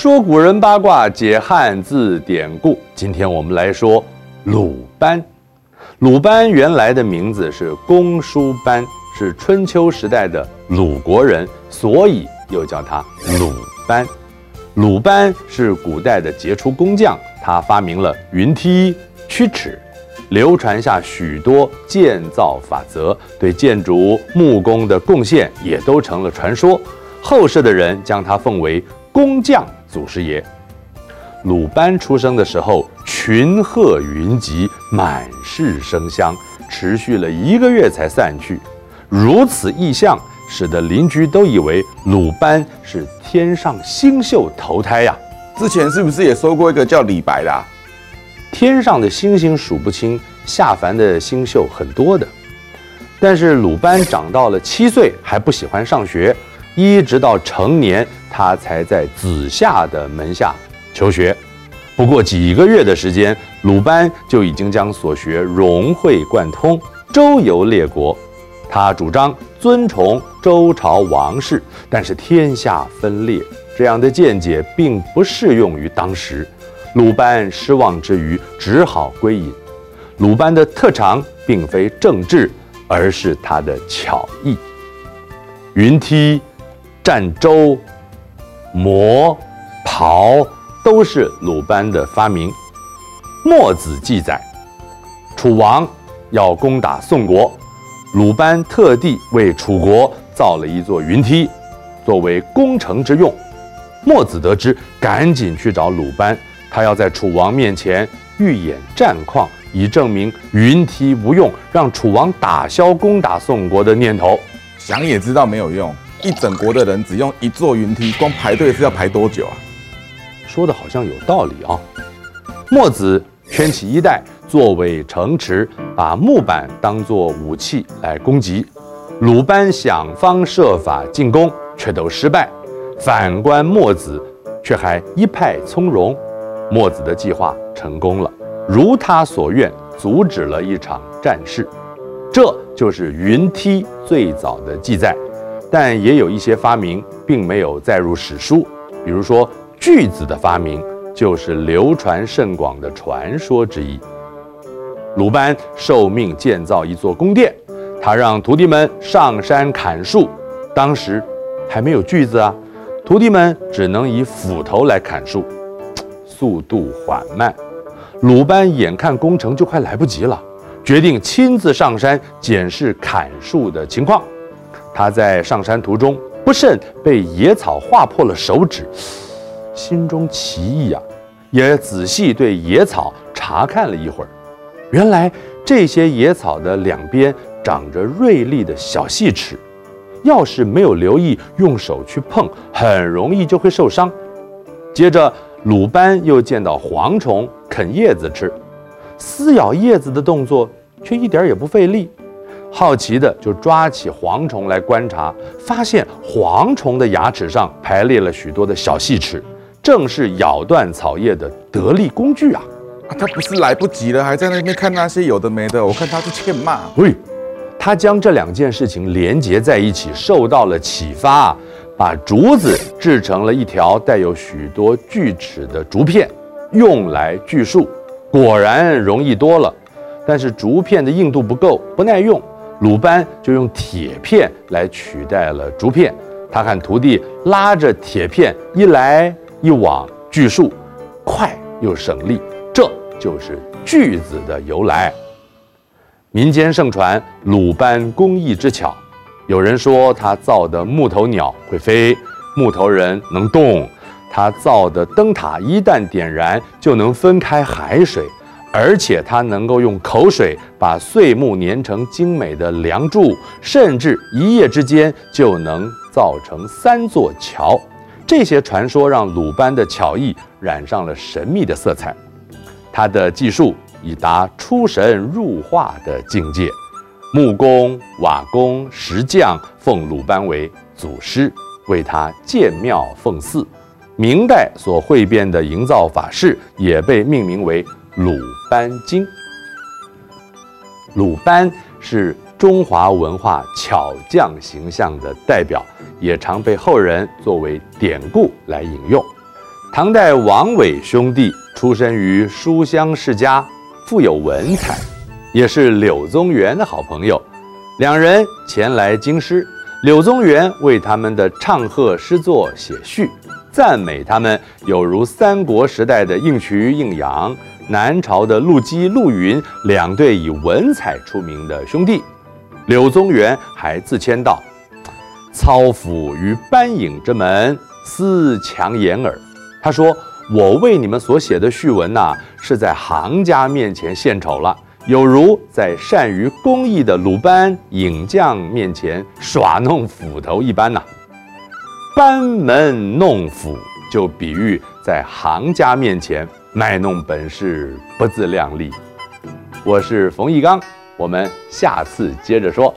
说古人八卦，解汉字典故。今天我们来说鲁班。鲁班原来的名字是公输班，是春秋时代的鲁国人，所以又叫他鲁班。鲁班是古代的杰出工匠，他发明了云梯、曲尺，流传下许多建造法则，对建筑、木工的贡献也都成了传说。后世的人将他奉为工匠祖师爷。鲁班出生的时候，群鹤云集，满室生香，持续了一个月才散去。如此异象，使得邻居都以为鲁班是天上星宿投胎呀。之前是不是也说过一个叫李白的啊？天上的星星数不清，下凡的星宿很多的。但是鲁班长到了七岁还不喜欢上学，一直到成年，他才在子夏的门下。求学，不过几个月的时间，鲁班就已经将所学融会贯通，周游列国。他主张尊崇周朝王室，但是天下分裂，这样的见解并不适用于当时。鲁班失望之余，只好归隐。鲁班的特长并非政治，而是他的巧艺。云梯、战舟、磨、刨。都是鲁班的发明。墨子记载，楚王要攻打宋国，鲁班特地为楚国造了一座云梯，作为攻城之用。墨子得知，赶紧去找鲁班，他要在楚王面前预演战况，以证明云梯无用，让楚王打消攻打宋国的念头。想也知道没有用，一整国的人只用一座云梯，光排队是要排多久啊？说的好像有道理啊！墨子圈起衣带作为城池，把木板当作武器来攻击。鲁班想方设法进攻，却都失败。反观墨子，却还一派从容。墨子的计划成功了，如他所愿，阻止了一场战事。这就是云梯最早的记载，但也有一些发明并没有载入史书，比如说。锯子的发明就是流传甚广的传说之一。鲁班受命建造一座宫殿，他让徒弟们上山砍树。当时还没有锯子啊，徒弟们只能以斧头来砍树，速度缓慢。鲁班眼看工程就快来不及了，决定亲自上山检视砍树的情况。他在上山途中不慎被野草划破了手指。心中奇异啊，也仔细对野草查看了一会儿，原来这些野草的两边长着锐利的小细齿，要是没有留意用手去碰，很容易就会受伤。接着，鲁班又见到蝗虫啃叶子吃，撕咬叶子的动作却一点也不费力。好奇的就抓起蝗虫来观察，发现蝗虫的牙齿上排列了许多的小细齿。正是咬断草叶的得力工具啊！啊，他不是来不及了，还在那边看那些有的没的，我看他是欠骂。喂，他将这两件事情连结在一起，受到了启发，把竹子制成了一条带有许多锯齿的竹片，用来锯树，果然容易多了。但是竹片的硬度不够，不耐用，鲁班就用铁片来取代了竹片。他和徒弟拉着铁片一来。一往锯树，快又省力，这就是锯子的由来。民间盛传鲁班工艺之巧，有人说他造的木头鸟会飞，木头人能动；他造的灯塔一旦点燃就能分开海水，而且他能够用口水把碎木粘成精美的梁柱，甚至一夜之间就能造成三座桥。这些传说让鲁班的巧艺染上了神秘的色彩，他的技术已达出神入化的境界。木工、瓦工、石匠奉鲁班为祖师，为他建庙奉祀。明代所汇编的营造法式也被命名为《鲁班经》。鲁班是中华文化巧匠形象的代表。也常被后人作为典故来引用。唐代王伟兄弟出身于书香世家，富有文采，也是柳宗元的好朋友。两人前来京师，柳宗元为他们的唱和诗作写序，赞美他们有如三国时代的应渠应阳。南朝的陆机陆云两对以文采出名的兄弟，柳宗元还自谦道：“操斧于班隐之门，思强言耳。”他说：“我为你们所写的序文呐、是在行家面前献丑了，有如在善于工艺的鲁班影将面前耍弄斧头一般呐、班门弄斧，就比喻在行家面前。”卖弄本事，不自量力。我是冯一刚，我们下次接着说。